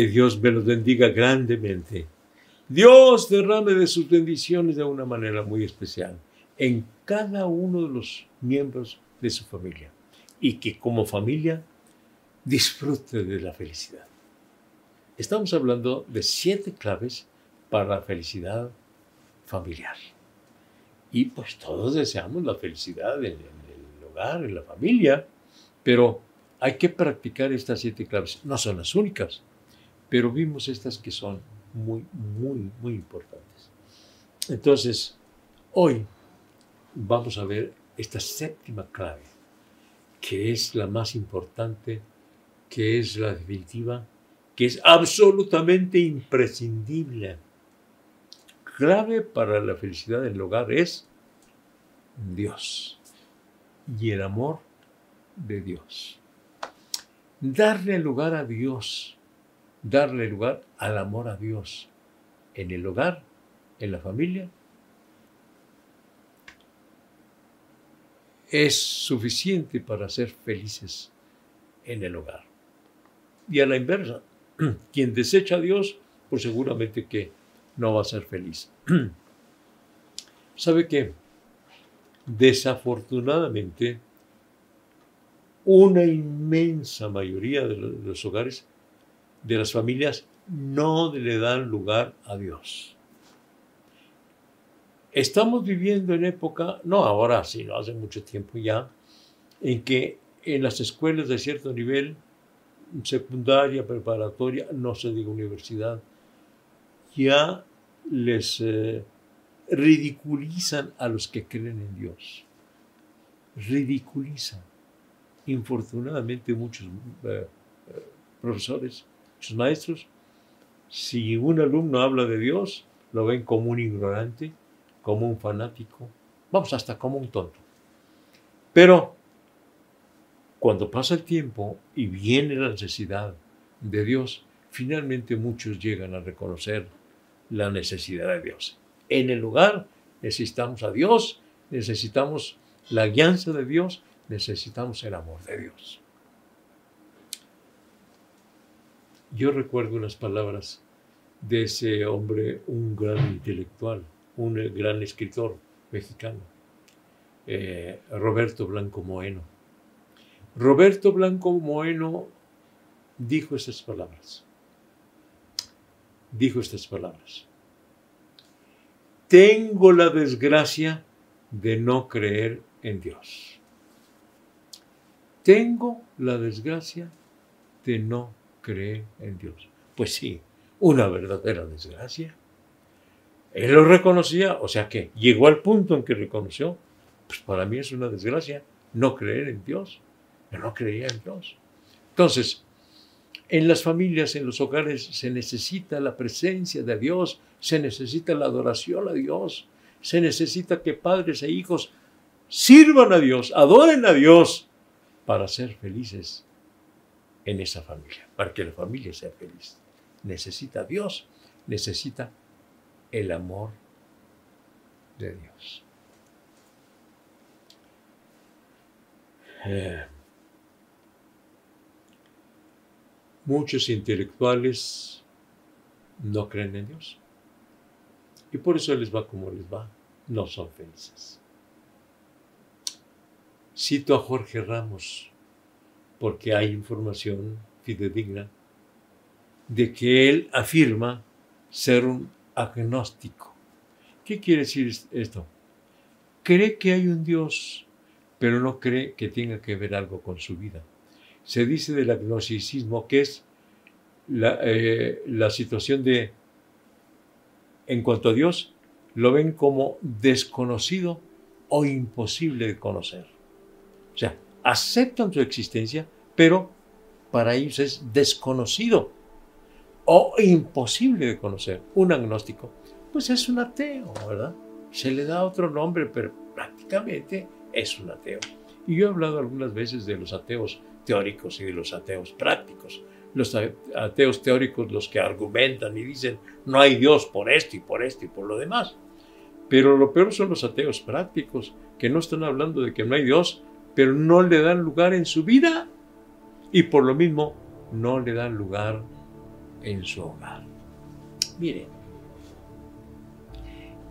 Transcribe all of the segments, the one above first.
Que Dios me los bendiga grandemente. Dios derrame de sus bendiciones de una manera muy especial en cada uno de los miembros de su familia y que como familia disfrute de la felicidad. Estamos hablando de siete claves para la felicidad familiar. Y pues todos deseamos la felicidad en, el hogar, en la familia, pero hay que practicar estas siete claves. No son las únicas, pero vimos estas que son muy, muy, muy importantes. Entonces, hoy vamos a ver esta séptima clave, que es la más importante, que es la definitiva, que es absolutamente imprescindible. Clave para la felicidad del hogar es Dios y el amor de Dios. Darle lugar a Dios, darle lugar al amor a Dios en el hogar, en la familia, es suficiente para ser felices en el hogar. Y a la inversa, quien desecha a Dios, pues seguramente que no va a ser feliz. ¿Sabe qué? Desafortunadamente, una inmensa mayoría de los hogares, de las familias, no le dan lugar a Dios. Estamos viviendo en época, no ahora, sino hace mucho tiempo ya, en que en las escuelas de cierto nivel, secundaria, preparatoria, no se diga universidad, ya les eh, ridiculizan a los que creen en Dios. Ridiculizan. Infortunadamente muchos eh, eh, profesores, muchos maestros, si un alumno habla de Dios, lo ven como un ignorante, como un fanático, vamos, hasta como un tonto. Pero cuando pasa el tiempo y viene la necesidad de Dios, finalmente muchos llegan a reconocer la necesidad de Dios. En el lugar necesitamos a Dios, necesitamos la guianza de Dios, necesitamos el amor de Dios. Yo recuerdo unas palabras de ese hombre, un gran intelectual, un gran escritor mexicano, eh, Roberto Blanco Moeno. Roberto Blanco Moeno dijo estas palabras. Dijo estas palabras. Tengo la desgracia de no creer en Dios. Tengo la desgracia de no creer en Dios. Pues sí, una verdadera desgracia. Él lo reconocía, o sea que llegó al punto en que reconoció, pues para mí es una desgracia no creer en Dios. Yo no creía en Dios. Entonces, en las familias, en los hogares, se necesita la presencia de Dios, se necesita la adoración a Dios, se necesita que padres e hijos sirvan a Dios, adoren a Dios para ser felices en esa familia, para que la familia sea feliz. Necesita Dios, necesita el amor de Dios. Eh, muchos intelectuales no creen en Dios. Y por eso les va como les va. No son felices. Cito a Jorge Ramos porque hay información fidedigna de que él afirma ser un agnóstico. ¿Qué quiere decir esto? Cree que hay un Dios, pero no cree que tenga que ver algo con su vida. Se dice del agnosticismo que es la, eh, la situación de, en cuanto a Dios, lo ven como desconocido o imposible de conocer. O sea, aceptan su existencia, pero para ellos es desconocido o imposible de conocer. Un agnóstico, pues es un ateo, ¿verdad? Se le da otro nombre, pero prácticamente es un ateo. Y yo he hablado algunas veces de los ateos teóricos y de los ateos prácticos. Los ateos teóricos, los que argumentan y dicen, no hay Dios por esto y por esto y por lo demás. Pero lo peor son los ateos prácticos, que no están hablando de que no hay Dios, pero no le dan lugar en su vida. Y por lo mismo, no le dan lugar en su hogar. Miren,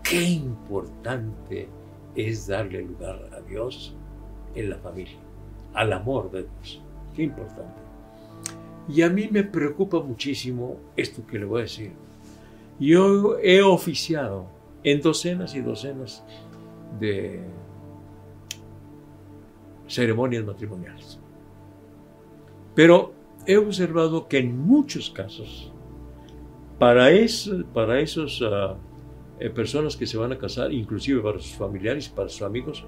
qué importante es darle lugar a Dios en la familia, al amor de Dios. Qué importante. Y a mí me preocupa muchísimo esto que le voy a decir. Yo he oficiado en docenas y docenas de ceremonias matrimoniales. Pero he observado que en muchos casos, para, eso, para esos ah, eh, personas que se van a casar, inclusive para sus familiares para sus amigos,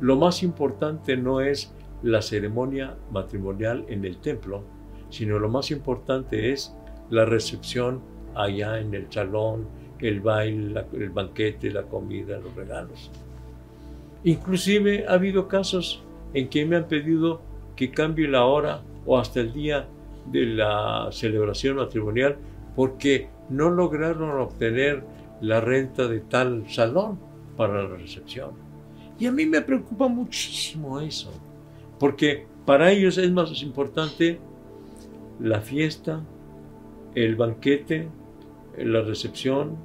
lo más importante no es la ceremonia matrimonial en el templo, sino lo más importante es la recepción allá en el salón, el baile, el banquete, la comida, los regalos. Inclusive ha habido casos en que me han pedido que cambie la hora o hasta el día de la celebración matrimonial porque no lograron obtener la renta de tal salón para la recepción. Y a mí me preocupa muchísimo eso, porque para ellos es más importante la fiesta, el banquete, la recepción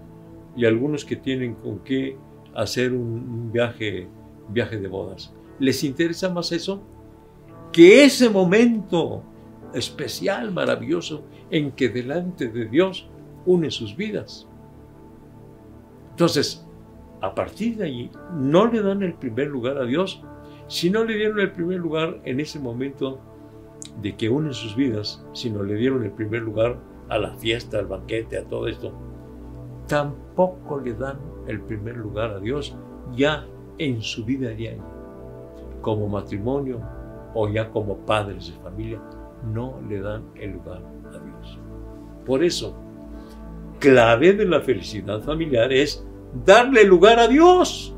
y algunos que tienen con qué hacer un viaje, viaje de bodas. ¿Les interesa más eso? Que ese momento especial, maravilloso, en que delante de Dios une sus vidas. Entonces, a partir de allí, no le dan el primer lugar a Dios, sino le dieron el primer lugar en ese momento de que unen sus vidas, sino le dieron el primer lugar a la fiesta, al banquete, a todo esto. Tampoco le dan el primer lugar a Dios ya en su vida diaria, como matrimonio o ya como padres de familia, no le dan el lugar a Dios. Por eso, clave de la felicidad familiar es darle lugar a Dios,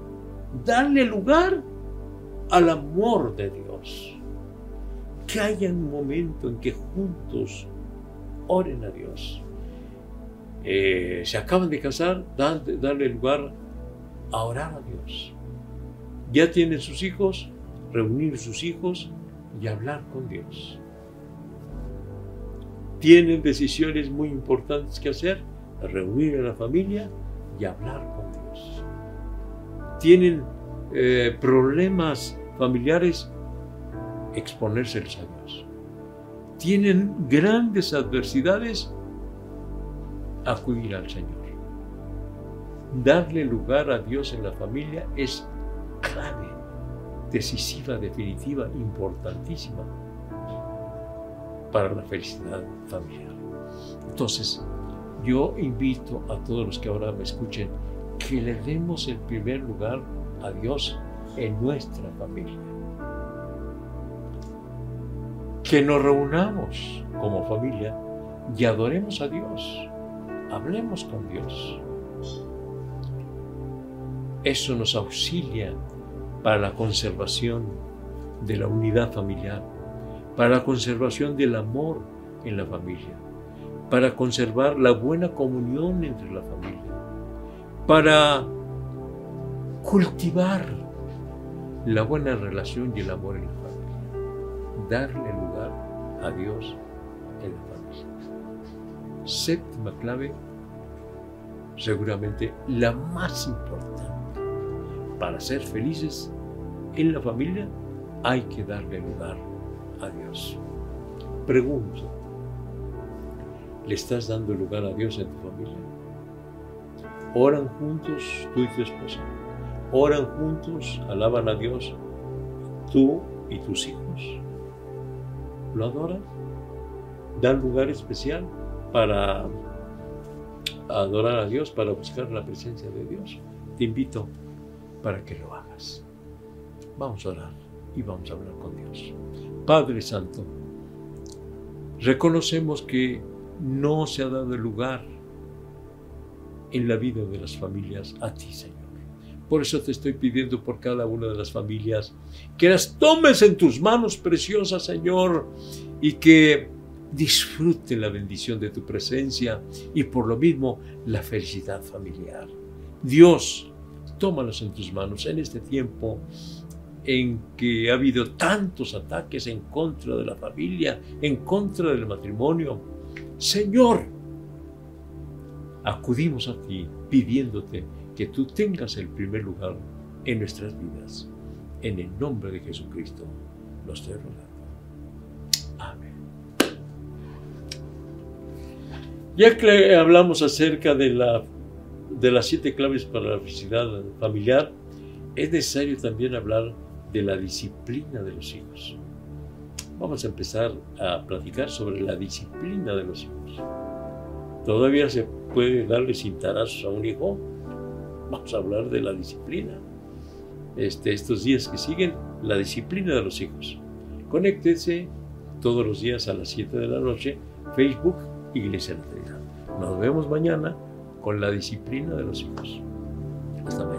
darle lugar al amor de Dios. Que haya un momento en que juntos oren a Dios. Eh, se acaban de casar, darle lugar a orar a Dios. Ya tienen sus hijos, reunir sus hijos y hablar con Dios tienen decisiones muy importantes que hacer, reunir a la familia y hablar con Dios. Tienen eh, problemas familiares, exponérselos a Dios. Tienen grandes adversidades, acudir al Señor. Darle lugar a Dios en la familia es clave, decisiva, definitiva, importantísima para la felicidad familiar. Entonces, yo invito a todos los que ahora me escuchen que le demos el primer lugar a Dios en nuestra familia. Que nos reunamos como familia y adoremos a Dios. Hablemos con Dios. Eso nos auxilia para la conservación de la unidad familiar para la conservación del amor en la familia, para conservar la buena comunión entre la familia, para cultivar la buena relación y el amor en la familia, darle lugar a Dios en la familia. Séptima clave, seguramente la más importante, para ser felices en la familia hay que darle lugar a Dios. Pregunto, ¿le estás dando lugar a Dios en tu familia? ¿Oran juntos tú y tu esposa? ¿Oran juntos, alaban a Dios tú y tus hijos? ¿Lo adoran? ¿Dan lugar especial para adorar a Dios, para buscar la presencia de Dios? Te invito para que lo hagas. Vamos a orar y vamos a hablar con Dios. Padre Santo, reconocemos que no se ha dado lugar en la vida de las familias a ti, Señor. Por eso te estoy pidiendo por cada una de las familias que las tomes en tus manos preciosas, Señor, y que disfruten la bendición de tu presencia y por lo mismo la felicidad familiar. Dios, tómalos en tus manos en este tiempo en que ha habido tantos ataques en contra de la familia, en contra del matrimonio. Señor, acudimos a ti pidiéndote que tú tengas el primer lugar en nuestras vidas. En el nombre de Jesucristo lo estoy rogando. Amén. Ya que hablamos acerca de, la, de las siete claves para la felicidad familiar, es necesario también hablar de la disciplina de los hijos. Vamos a empezar a platicar sobre la disciplina de los hijos. ¿Todavía se puede darle cintarazos a un hijo? Vamos a hablar de la disciplina. Este, estos días que siguen, la disciplina de los hijos. Conéctese todos los días a las 7 de la noche, Facebook, Iglesia Trinidad. Nos vemos mañana con la disciplina de los hijos. Hasta mañana.